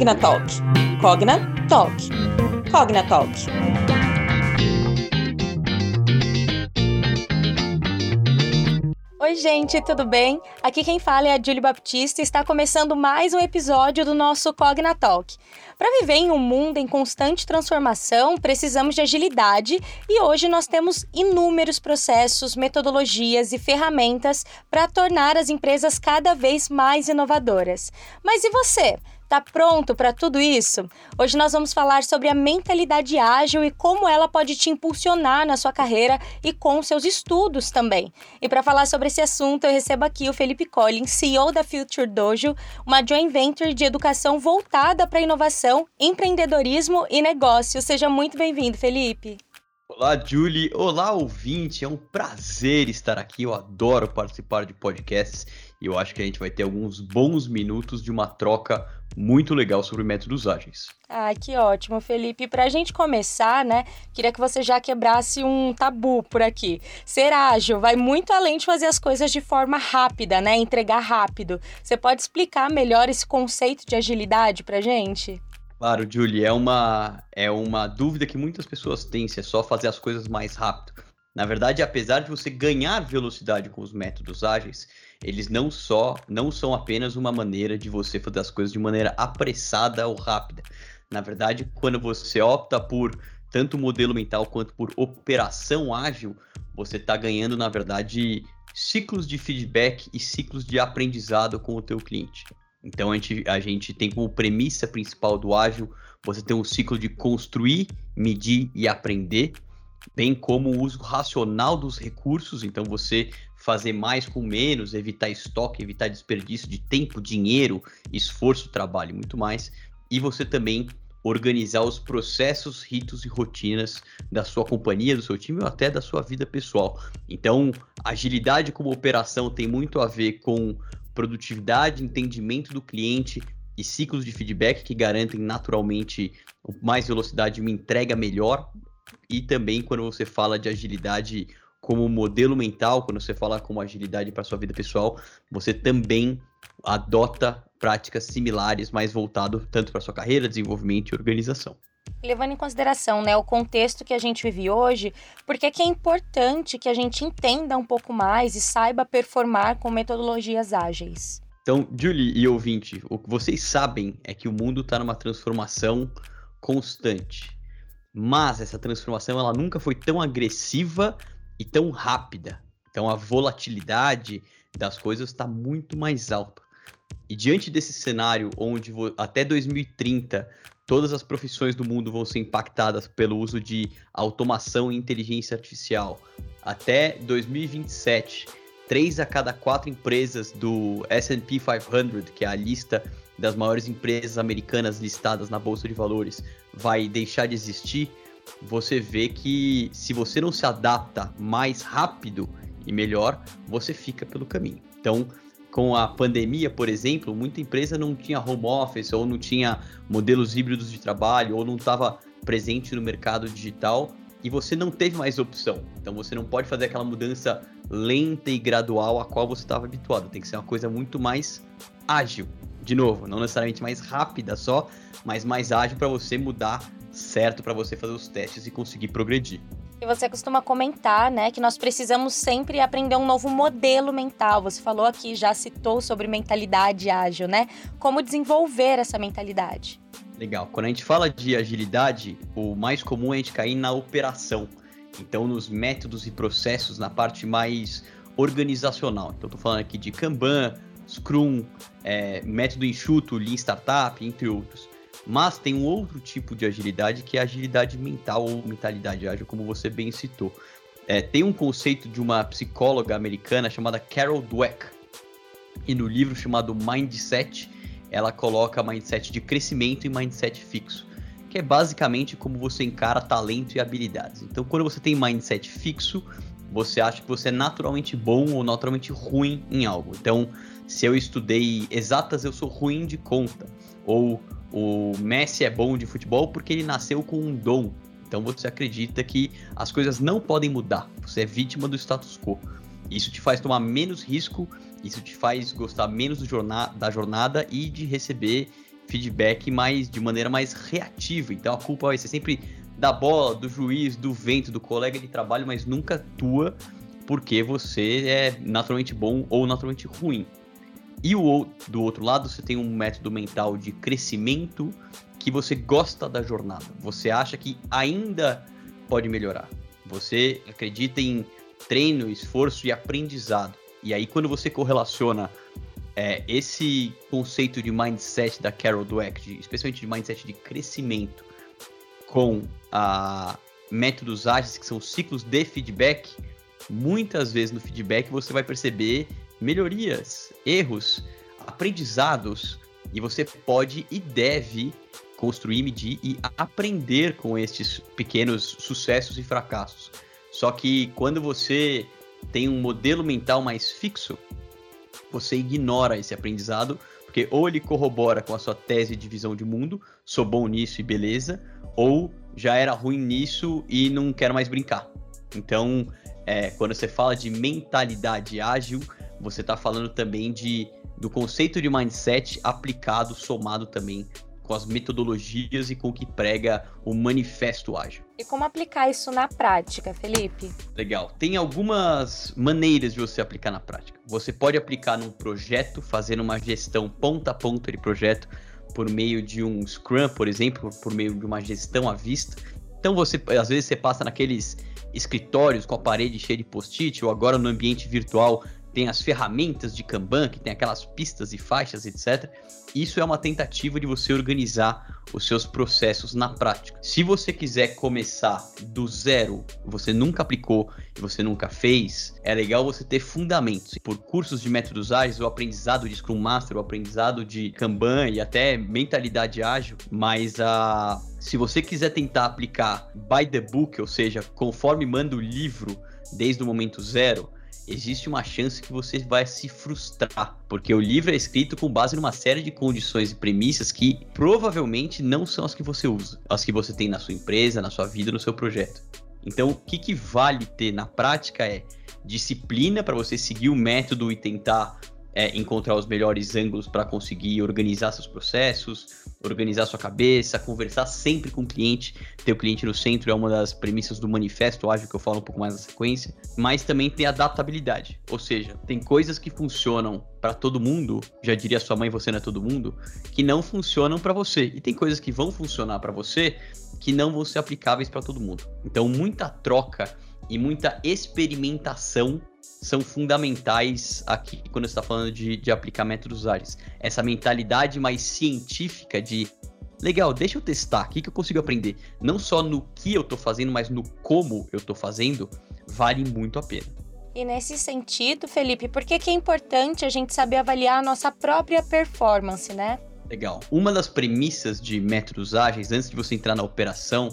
Cognatalk. Cognatalk. Cognatalk. Oi, gente, tudo bem? Aqui quem fala é a Julie Baptista e está começando mais um episódio do nosso Cognatalk. Para viver em um mundo em constante transformação, precisamos de agilidade e hoje nós temos inúmeros processos, metodologias e ferramentas para tornar as empresas cada vez mais inovadoras. Mas e você? Tá pronto para tudo isso? Hoje nós vamos falar sobre a mentalidade ágil e como ela pode te impulsionar na sua carreira e com seus estudos também. E para falar sobre esse assunto, eu recebo aqui o Felipe Collins, CEO da Future Dojo, uma joint venture de educação voltada para inovação, empreendedorismo e negócio. Seja muito bem-vindo, Felipe. Olá, Julie. Olá, ouvinte. É um prazer estar aqui. Eu adoro participar de podcasts e eu acho que a gente vai ter alguns bons minutos de uma troca muito legal sobre métodos ágeis. Ah, que ótimo, Felipe. Para a gente começar, né, queria que você já quebrasse um tabu por aqui. Ser ágil vai muito além de fazer as coisas de forma rápida, né, entregar rápido. Você pode explicar melhor esse conceito de agilidade para gente? Claro, Julie, é uma, é uma dúvida que muitas pessoas têm se é só fazer as coisas mais rápido. Na verdade, apesar de você ganhar velocidade com os métodos ágeis, eles não só não são apenas uma maneira de você fazer as coisas de maneira apressada ou rápida. Na verdade, quando você opta por tanto modelo mental quanto por operação ágil, você está ganhando, na verdade, ciclos de feedback e ciclos de aprendizado com o teu cliente. Então a gente, a gente tem como premissa principal do ágil você tem um ciclo de construir, medir e aprender, bem como o uso racional dos recursos. Então você fazer mais com menos, evitar estoque, evitar desperdício de tempo, dinheiro, esforço, trabalho muito mais. E você também organizar os processos, ritos e rotinas da sua companhia, do seu time ou até da sua vida pessoal. Então, agilidade como operação tem muito a ver com produtividade, entendimento do cliente e ciclos de feedback que garantem naturalmente mais velocidade e uma entrega melhor. E também quando você fala de agilidade como modelo mental, quando você fala como agilidade para sua vida pessoal, você também adota práticas similares, mais voltado tanto para sua carreira, desenvolvimento e organização. Levando em consideração né, o contexto que a gente vive hoje, porque é que é importante que a gente entenda um pouco mais e saiba performar com metodologias ágeis. Então, Julie e ouvinte, o que vocês sabem é que o mundo está numa transformação constante. Mas essa transformação ela nunca foi tão agressiva e tão rápida. Então a volatilidade das coisas está muito mais alta. E diante desse cenário, onde até 2030 todas as profissões do mundo vão ser impactadas pelo uso de automação e inteligência artificial, até 2027, três a cada quatro empresas do S&P 500, que é a lista das maiores empresas americanas listadas na bolsa de valores, vai deixar de existir você vê que se você não se adapta mais rápido e melhor, você fica pelo caminho. Então, com a pandemia, por exemplo, muita empresa não tinha home office ou não tinha modelos híbridos de trabalho ou não estava presente no mercado digital e você não teve mais opção. Então você não pode fazer aquela mudança lenta e gradual a qual você estava habituado. Tem que ser uma coisa muito mais ágil. De novo, não necessariamente mais rápida só, mas mais ágil para você mudar certo para você fazer os testes e conseguir progredir. E você costuma comentar, né, que nós precisamos sempre aprender um novo modelo mental. Você falou aqui, já citou sobre mentalidade ágil, né? Como desenvolver essa mentalidade? Legal. Quando a gente fala de agilidade, o mais comum é a gente cair na operação. Então, nos métodos e processos, na parte mais organizacional. Então, estou falando aqui de Kanban, Scrum, é, método enxuto, Lean Startup, entre outros. Mas tem um outro tipo de agilidade que é a agilidade mental ou mentalidade ágil, como você bem citou. É, tem um conceito de uma psicóloga americana chamada Carol Dweck. E no livro chamado Mindset, ela coloca mindset de crescimento e mindset fixo, que é basicamente como você encara talento e habilidades. Então, quando você tem mindset fixo, você acha que você é naturalmente bom ou naturalmente ruim em algo. Então, se eu estudei exatas, eu sou ruim de conta. Ou o Messi é bom de futebol porque ele nasceu com um dom. Então você acredita que as coisas não podem mudar. Você é vítima do status quo. Isso te faz tomar menos risco, isso te faz gostar menos jornada, da jornada e de receber feedback mais de maneira mais reativa. Então a culpa vai ser sempre da bola, do juiz, do vento, do colega de trabalho, mas nunca tua, porque você é naturalmente bom ou naturalmente ruim. E o, do outro lado, você tem um método mental de crescimento que você gosta da jornada. Você acha que ainda pode melhorar. Você acredita em treino, esforço e aprendizado. E aí, quando você correlaciona é, esse conceito de mindset da Carol Dweck, de, especialmente de mindset de crescimento, com a métodos ágeis, que são ciclos de feedback, muitas vezes no feedback você vai perceber melhorias, erros, aprendizados, e você pode e deve construir, medir e aprender com estes pequenos sucessos e fracassos. Só que quando você tem um modelo mental mais fixo, você ignora esse aprendizado, porque ou ele corrobora com a sua tese de visão de mundo, sou bom nisso e beleza, ou já era ruim nisso e não quero mais brincar. Então, é, quando você fala de mentalidade ágil, você está falando também de, do conceito de mindset aplicado, somado também com as metodologias e com o que prega o manifesto ágil. E como aplicar isso na prática, Felipe? Legal. Tem algumas maneiras de você aplicar na prática. Você pode aplicar num projeto, fazendo uma gestão ponta a ponta de projeto por meio de um Scrum, por exemplo, por meio de uma gestão à vista. Então você, às vezes você passa naqueles escritórios com a parede cheia de post-it, ou agora no ambiente virtual tem as ferramentas de Kanban, que tem aquelas pistas e faixas, etc. Isso é uma tentativa de você organizar os seus processos na prática. Se você quiser começar do zero, você nunca aplicou e você nunca fez, é legal você ter fundamentos. Por cursos de métodos ágeis, o aprendizado de Scrum Master, o aprendizado de Kanban e até mentalidade ágil, mas a se você quiser tentar aplicar by the book, ou seja, conforme manda o livro desde o momento zero, existe uma chance que você vai se frustrar, porque o livro é escrito com base numa série de condições e premissas que provavelmente não são as que você usa, as que você tem na sua empresa, na sua vida, no seu projeto. Então, o que, que vale ter na prática é disciplina para você seguir o método e tentar é, encontrar os melhores ângulos para conseguir organizar seus processos, organizar sua cabeça, conversar sempre com o cliente. Ter o cliente no centro é uma das premissas do manifesto ágil que eu falo um pouco mais na sequência. Mas também tem adaptabilidade, ou seja, tem coisas que funcionam para todo mundo, já diria sua mãe, você não é todo mundo, que não funcionam para você. E tem coisas que vão funcionar para você que não vão ser aplicáveis para todo mundo. Então, muita troca e muita experimentação são fundamentais aqui quando você está falando de, de aplicar métodos ágeis. Essa mentalidade mais científica de legal, deixa eu testar, o que, que eu consigo aprender? Não só no que eu estou fazendo, mas no como eu estou fazendo, vale muito a pena. E nesse sentido, Felipe, por que, que é importante a gente saber avaliar a nossa própria performance, né? Legal. Uma das premissas de métodos ágeis, antes de você entrar na operação,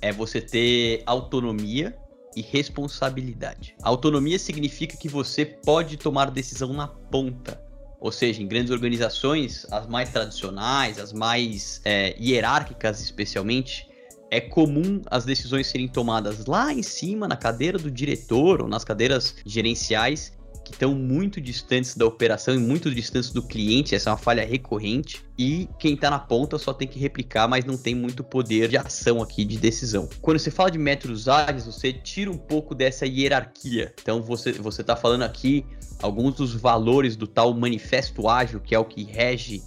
é você ter autonomia e responsabilidade. autonomia significa que você pode tomar decisão na ponta. Ou seja, em grandes organizações, as mais tradicionais, as mais é, hierárquicas especialmente, é comum as decisões serem tomadas lá em cima, na cadeira do diretor ou nas cadeiras gerenciais, que estão muito distantes da operação e muito distantes do cliente, essa é uma falha recorrente. E quem está na ponta só tem que replicar, mas não tem muito poder de ação aqui de decisão. Quando você fala de métodos ágeis, você tira um pouco dessa hierarquia. Então você está falando aqui alguns dos valores do tal manifesto ágil, que é o que rege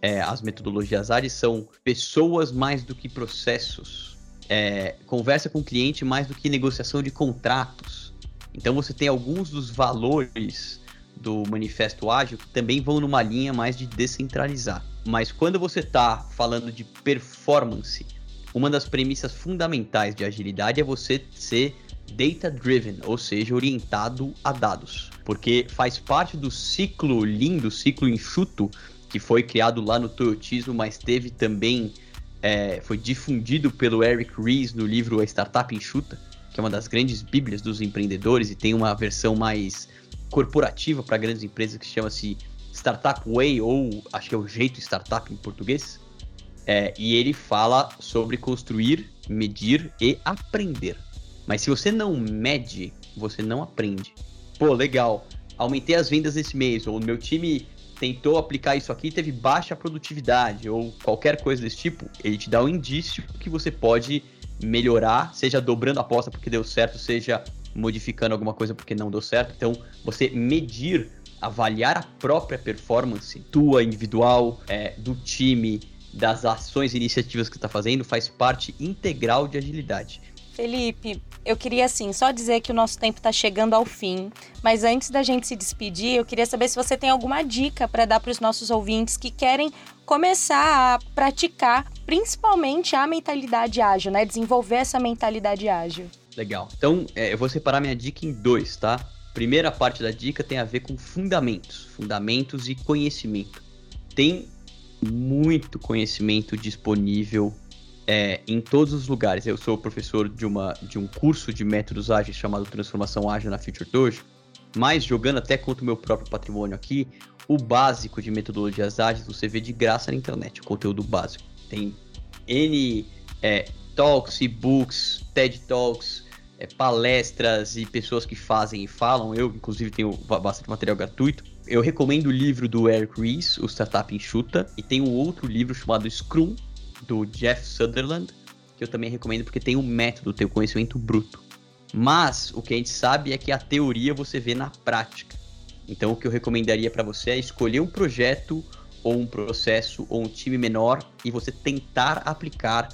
é, as metodologias ágeis, são pessoas mais do que processos. É, conversa com o cliente mais do que negociação de contratos então você tem alguns dos valores do Manifesto Ágil que também vão numa linha mais de descentralizar. Mas quando você está falando de performance, uma das premissas fundamentais de agilidade é você ser data driven, ou seja, orientado a dados, porque faz parte do ciclo lindo, ciclo enxuto que foi criado lá no Toyotismo, mas teve também é, foi difundido pelo Eric Ries no livro A Startup Enxuta, que é uma das grandes bíblias dos empreendedores e tem uma versão mais corporativa para grandes empresas que chama-se Startup Way, ou acho que é o jeito startup em português. É, e ele fala sobre construir, medir e aprender. Mas se você não mede, você não aprende. Pô, legal. aumentei as vendas esse mês, ou meu time tentou aplicar isso aqui teve baixa produtividade, ou qualquer coisa desse tipo, ele te dá um indício que você pode melhorar, seja dobrando a aposta porque deu certo, seja modificando alguma coisa porque não deu certo. Então, você medir, avaliar a própria performance tua individual, é, do time, das ações e iniciativas que está fazendo, faz parte integral de agilidade. Felipe, eu queria assim só dizer que o nosso tempo está chegando ao fim, mas antes da gente se despedir, eu queria saber se você tem alguma dica para dar para os nossos ouvintes que querem começar a praticar, principalmente a mentalidade ágil, né? Desenvolver essa mentalidade ágil. Legal. Então, é, eu vou separar minha dica em dois, tá? Primeira parte da dica tem a ver com fundamentos, fundamentos e conhecimento. Tem muito conhecimento disponível é, em todos os lugares. Eu sou professor de, uma, de um curso de métodos ágeis chamado Transformação Ágil na Future Dojo, mas jogando até contra o meu próprio patrimônio aqui, o básico de metodologias ágeis você vê de graça na internet, o conteúdo básico. Tem N é, talks, e-books, TED Talks, é, palestras e pessoas que fazem e falam. Eu, inclusive, tenho bastante material gratuito. Eu recomendo o livro do Eric Ries, o Startup Enxuta, e tem um outro livro chamado Scrum, do Jeff Sutherland, que eu também recomendo porque tem um método, tem o um conhecimento bruto. Mas o que a gente sabe é que a teoria você vê na prática. Então o que eu recomendaria para você é escolher um projeto ou um processo ou um time menor e você tentar aplicar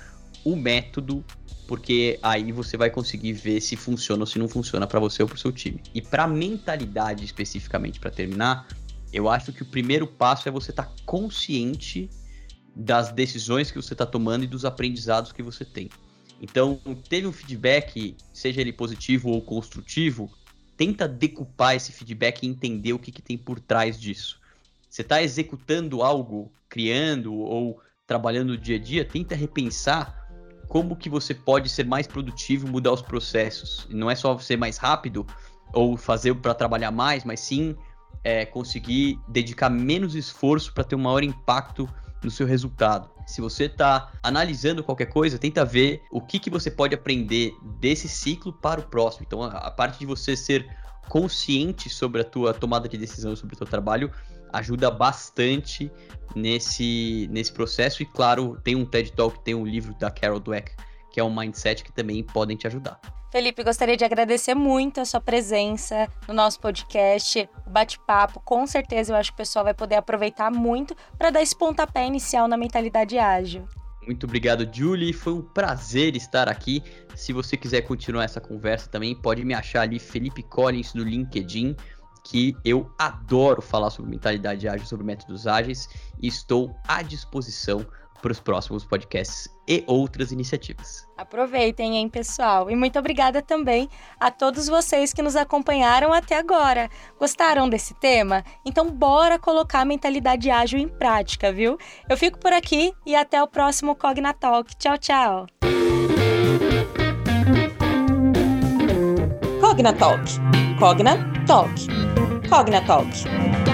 o método, porque aí você vai conseguir ver se funciona ou se não funciona para você ou para o seu time. E para mentalidade especificamente, para terminar, eu acho que o primeiro passo é você estar tá consciente das decisões que você está tomando e dos aprendizados que você tem. Então, teve um feedback, seja ele positivo ou construtivo, tenta decupar esse feedback e entender o que, que tem por trás disso. Você está executando algo, criando ou trabalhando no dia a dia, tenta repensar como que você pode ser mais produtivo, mudar os processos. não é só ser mais rápido ou fazer para trabalhar mais, mas sim é, conseguir dedicar menos esforço para ter um maior impacto no seu resultado. Se você está analisando qualquer coisa, tenta ver o que, que você pode aprender desse ciclo para o próximo. Então, a, a parte de você ser consciente sobre a tua tomada de decisão sobre o teu trabalho ajuda bastante nesse, nesse processo. E claro, tem um TED Talk, tem um livro da Carol Dweck, que é um mindset que também podem te ajudar. Felipe, gostaria de agradecer muito a sua presença no nosso podcast, o bate-papo. Com certeza eu acho que o pessoal vai poder aproveitar muito para dar esse pontapé inicial na mentalidade ágil. Muito obrigado, Julie. Foi um prazer estar aqui. Se você quiser continuar essa conversa também, pode me achar ali, Felipe Collins, no LinkedIn, que eu adoro falar sobre mentalidade ágil, sobre métodos ágeis, e estou à disposição para os próximos podcasts e outras iniciativas. Aproveitem, hein, pessoal? E muito obrigada também a todos vocês que nos acompanharam até agora. Gostaram desse tema? Então, bora colocar a mentalidade ágil em prática, viu? Eu fico por aqui e até o próximo Cognatalk. Tchau, tchau! Cognatalk. Cognatalk. Cognatalk.